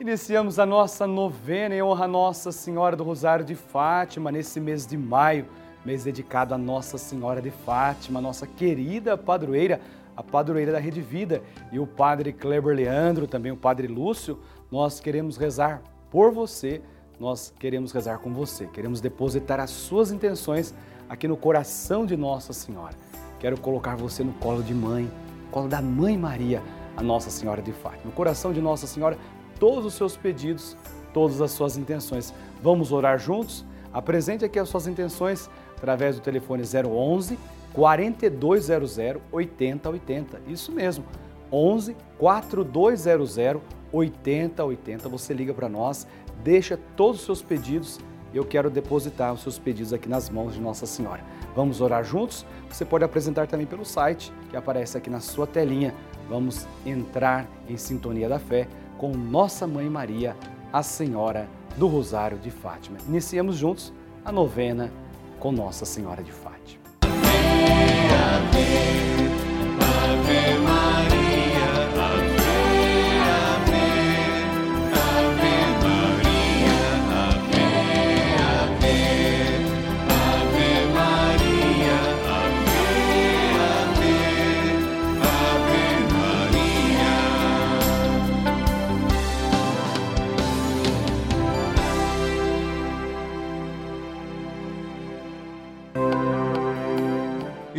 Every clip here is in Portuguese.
Iniciamos a nossa novena em honra a Nossa Senhora do Rosário de Fátima nesse mês de maio, mês dedicado a Nossa Senhora de Fátima, nossa querida padroeira, a padroeira da Rede Vida. E o Padre Kleber Leandro, também o Padre Lúcio, nós queremos rezar por você, nós queremos rezar com você, queremos depositar as suas intenções aqui no coração de Nossa Senhora. Quero colocar você no colo de mãe, colo da Mãe Maria, a Nossa Senhora de Fátima. No coração de Nossa Senhora, todos os seus pedidos, todas as suas intenções. Vamos orar juntos? Apresente aqui as suas intenções através do telefone 011 4200 8080. Isso mesmo, 11 4200 8080. Você liga para nós, deixa todos os seus pedidos. Eu quero depositar os seus pedidos aqui nas mãos de Nossa Senhora. Vamos orar juntos? Você pode apresentar também pelo site que aparece aqui na sua telinha. Vamos entrar em sintonia da fé com Nossa Mãe Maria, a Senhora do Rosário de Fátima. Iniciemos juntos a novena com Nossa Senhora de Fátima.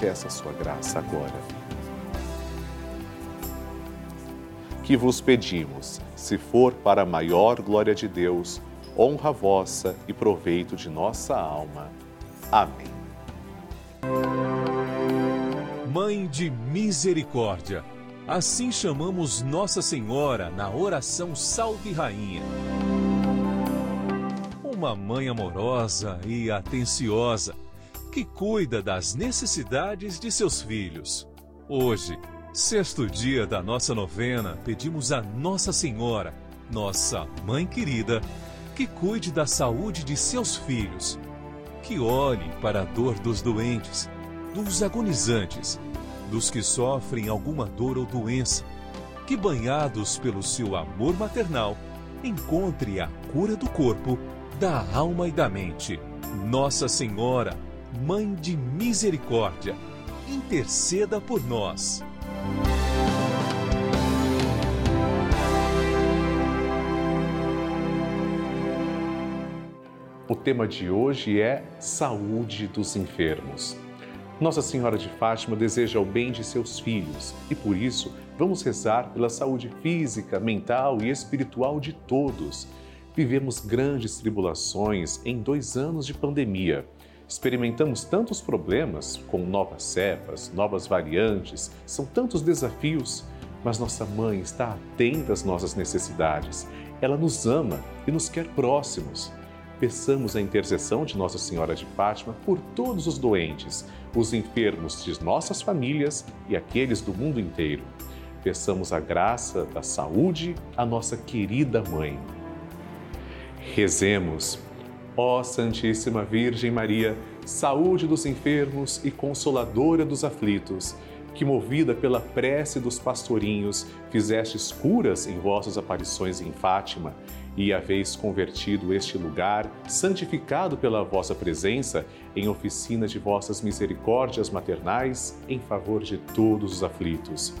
peça sua graça agora. Que vos pedimos, se for para a maior glória de Deus, honra vossa e proveito de nossa alma. Amém. Mãe de misericórdia, Assim chamamos Nossa Senhora na oração Salve Rainha. Uma mãe amorosa e atenciosa que cuida das necessidades de seus filhos. Hoje, sexto dia da nossa novena, pedimos a Nossa Senhora, nossa mãe querida, que cuide da saúde de seus filhos, que olhe para a dor dos doentes, dos agonizantes dos que sofrem alguma dor ou doença, que banhados pelo seu amor maternal, encontre a cura do corpo, da alma e da mente. Nossa Senhora, Mãe de Misericórdia, interceda por nós. O tema de hoje é Saúde dos Enfermos. Nossa Senhora de Fátima deseja o bem de seus filhos e por isso vamos rezar pela saúde física, mental e espiritual de todos. Vivemos grandes tribulações em dois anos de pandemia. Experimentamos tantos problemas com novas cepas, novas variantes, são tantos desafios, mas nossa mãe está atenta às nossas necessidades. Ela nos ama e nos quer próximos. Peçamos a intercessão de Nossa Senhora de Fátima por todos os doentes, os enfermos de nossas famílias e aqueles do mundo inteiro. Peçamos a graça da saúde à nossa querida mãe. Rezemos. Ó Santíssima Virgem Maria, saúde dos enfermos e consoladora dos aflitos, que movida pela prece dos pastorinhos, fizestes curas em vossas aparições em Fátima e haveis convertido este lugar, santificado pela vossa presença, em oficina de vossas misericórdias maternais, em favor de todos os aflitos.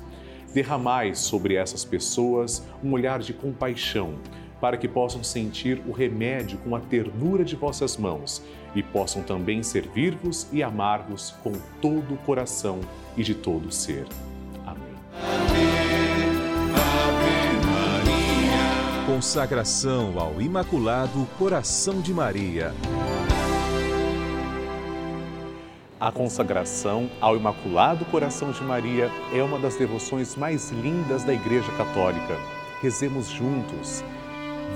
Derramai sobre essas pessoas um olhar de compaixão, para que possam sentir o remédio com a ternura de vossas mãos e possam também servir-vos e amar-vos com todo o coração e de todo o ser. Consagração ao Imaculado Coração de Maria. A consagração ao Imaculado Coração de Maria é uma das devoções mais lindas da Igreja Católica. Rezemos juntos.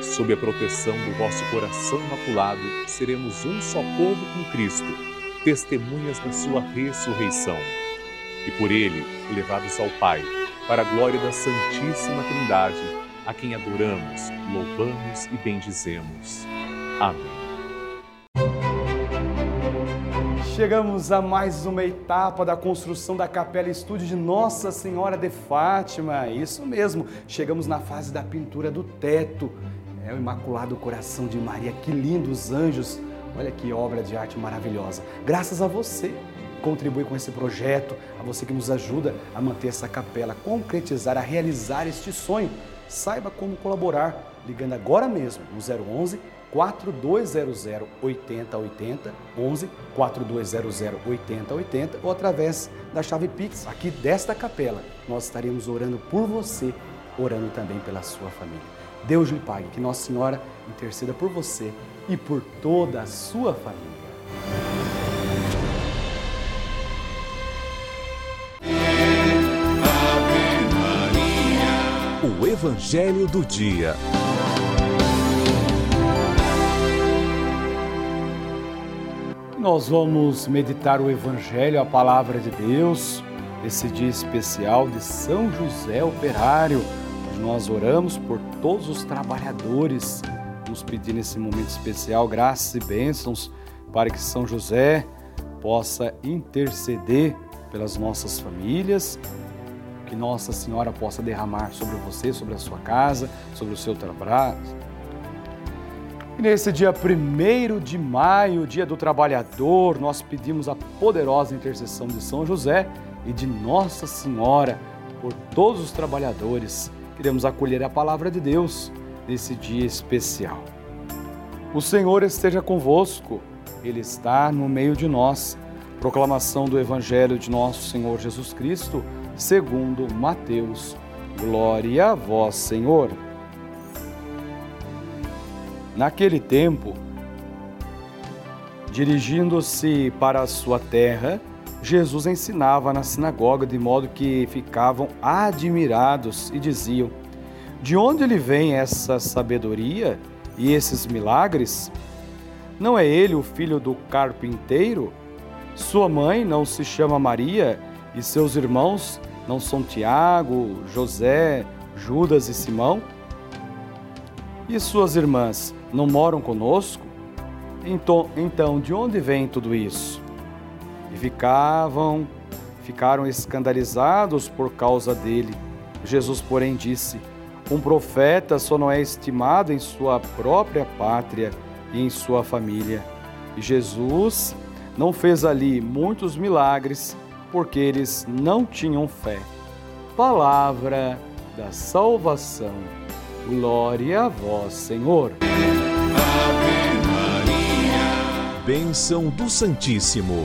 Sob a proteção do vosso coração imaculado, seremos um só povo com Cristo, testemunhas da sua ressurreição. E por ele, levados ao Pai, para a glória da Santíssima Trindade, a quem adoramos, louvamos e bendizemos. Amém. Chegamos a mais uma etapa da construção da Capela Estúdio de Nossa Senhora de Fátima. Isso mesmo, chegamos na fase da pintura do teto. É o Imaculado Coração de Maria, que lindos anjos. Olha que obra de arte maravilhosa. Graças a você contribui com esse projeto, a você que nos ajuda a manter essa capela, a concretizar, a realizar este sonho saiba como colaborar ligando agora mesmo no 011 4200 8080 11 4200 8080 ou através da chave Pix aqui desta capela. Nós estaremos orando por você, orando também pela sua família. Deus lhe pague, que Nossa Senhora interceda por você e por toda a sua família. O Evangelho do Dia. Nós vamos meditar o Evangelho, a palavra de Deus, esse dia especial de São José Operário. Nós oramos por todos os trabalhadores. Vamos pedir nesse momento especial graças e bênçãos para que São José possa interceder pelas nossas famílias que Nossa Senhora possa derramar sobre você, sobre a sua casa, sobre o seu trabalho. E nesse dia 1 de maio, dia do trabalhador, nós pedimos a poderosa intercessão de São José e de Nossa Senhora por todos os trabalhadores queremos acolher a palavra de Deus nesse dia especial. O Senhor esteja convosco, Ele está no meio de nós. Proclamação do Evangelho de nosso Senhor Jesus Cristo, segundo Mateus. Glória a vós, Senhor. Naquele tempo, dirigindo-se para a sua terra, Jesus ensinava na sinagoga de modo que ficavam admirados e diziam: De onde lhe vem essa sabedoria e esses milagres? Não é ele o filho do carpinteiro? Sua mãe não se chama Maria e seus irmãos não são Tiago, José, Judas e Simão? E suas irmãs não moram conosco? Então, então de onde vem tudo isso? E ficavam ficaram escandalizados por causa dele. Jesus, porém, disse: Um profeta só não é estimado em sua própria pátria e em sua família. E Jesus não fez ali muitos milagres porque eles não tinham fé. Palavra da salvação. Glória a vós, Senhor. Ave Maria. Bênção do Santíssimo.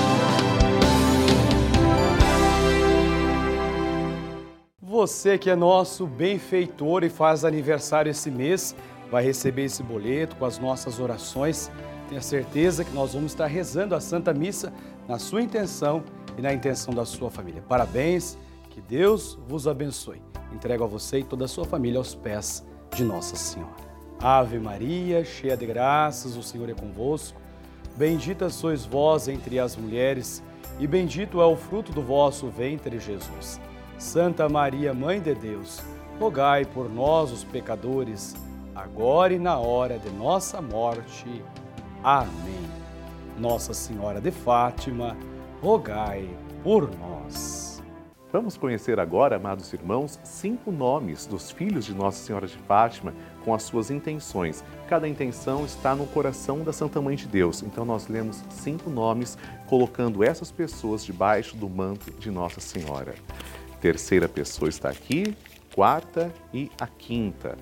Você que é nosso benfeitor e faz aniversário esse mês, vai receber esse boleto com as nossas orações. Tenha certeza que nós vamos estar rezando a Santa Missa na sua intenção e na intenção da sua família. Parabéns, que Deus vos abençoe. Entrego a você e toda a sua família aos pés de Nossa Senhora. Ave Maria, cheia de graças, o Senhor é convosco. Bendita sois vós entre as mulheres, e bendito é o fruto do vosso ventre, Jesus. Santa Maria, Mãe de Deus, rogai por nós, os pecadores, agora e na hora de nossa morte. Amém. Nossa Senhora de Fátima, rogai por nós. Vamos conhecer agora, amados irmãos, cinco nomes dos filhos de Nossa Senhora de Fátima com as suas intenções. Cada intenção está no coração da Santa Mãe de Deus. Então nós lemos cinco nomes colocando essas pessoas debaixo do manto de Nossa Senhora. Terceira pessoa está aqui, quarta e a quinta.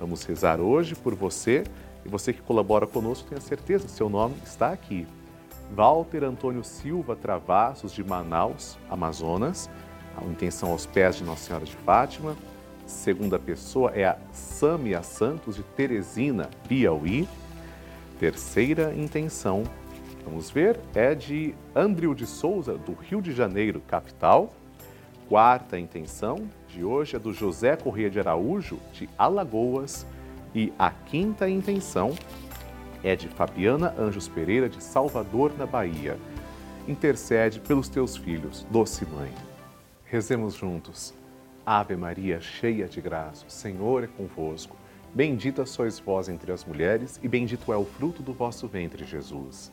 Vamos rezar hoje por você e você que colabora conosco, tenha certeza, seu nome está aqui. Walter Antônio Silva Travassos, de Manaus, Amazonas a intenção aos pés de Nossa Senhora de Fátima. Segunda pessoa é a Sâmia Santos de Teresina, Piauí. Terceira intenção, vamos ver, é de Andrew de Souza, do Rio de Janeiro, capital. Quarta intenção de hoje é do José Corrêa de Araújo, de Alagoas. E a quinta intenção é de Fabiana Anjos Pereira, de Salvador, na Bahia. Intercede pelos teus filhos, doce mãe. Rezemos juntos. Ave Maria, cheia de graça, o Senhor é convosco. Bendita sois vós entre as mulheres, e bendito é o fruto do vosso ventre, Jesus.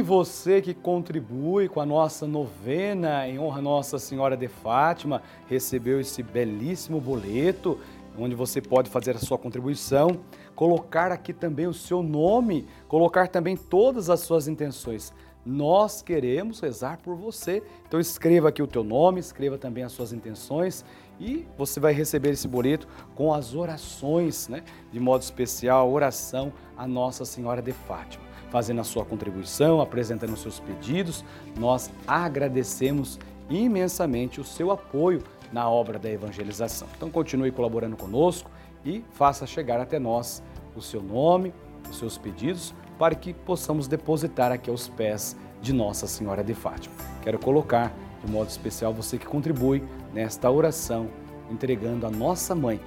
E você que contribui com a nossa novena em honra a Nossa Senhora de Fátima, recebeu esse belíssimo boleto, onde você pode fazer a sua contribuição, colocar aqui também o seu nome, colocar também todas as suas intenções. Nós queremos rezar por você. Então escreva aqui o teu nome, escreva também as suas intenções e você vai receber esse boleto com as orações, né? De modo especial, oração a Nossa Senhora de Fátima fazendo a sua contribuição, apresentando os seus pedidos. Nós agradecemos imensamente o seu apoio na obra da evangelização. Então continue colaborando conosco e faça chegar até nós o seu nome, os seus pedidos, para que possamos depositar aqui aos pés de Nossa Senhora de Fátima. Quero colocar de modo especial você que contribui nesta oração, entregando a nossa mãe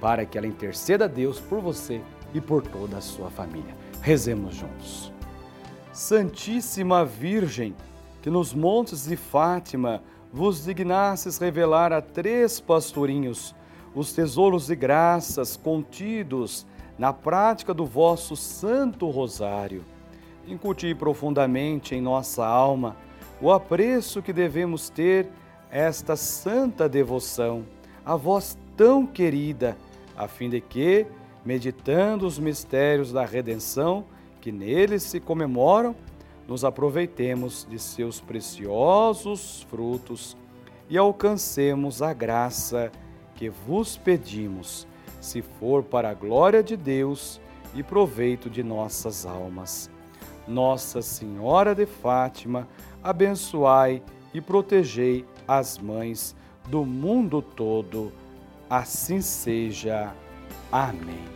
para que ela interceda a Deus por você e por toda a sua família. Rezemos juntos. Santíssima Virgem, que nos montes de Fátima vos dignasses revelar a três pastorinhos os tesouros de graças contidos na prática do vosso Santo Rosário. Incuti profundamente em nossa alma o apreço que devemos ter esta santa devoção, a vós tão querida, a fim de que, meditando os mistérios da redenção que neles se comemoram, nos aproveitemos de seus preciosos frutos e alcancemos a graça que vos pedimos, se for para a glória de Deus e proveito de nossas almas. Nossa Senhora de Fátima, abençoai e protegei as mães do mundo todo. Assim seja. Amém.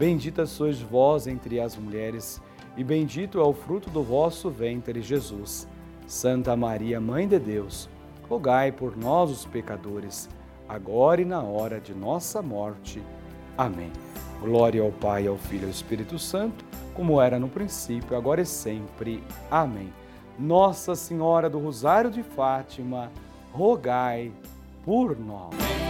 Bendita sois vós entre as mulheres, e bendito é o fruto do vosso ventre, Jesus. Santa Maria, Mãe de Deus, rogai por nós, os pecadores, agora e na hora de nossa morte. Amém. Glória ao Pai, ao Filho e ao Espírito Santo, como era no princípio, agora e sempre. Amém. Nossa Senhora do Rosário de Fátima, rogai por nós.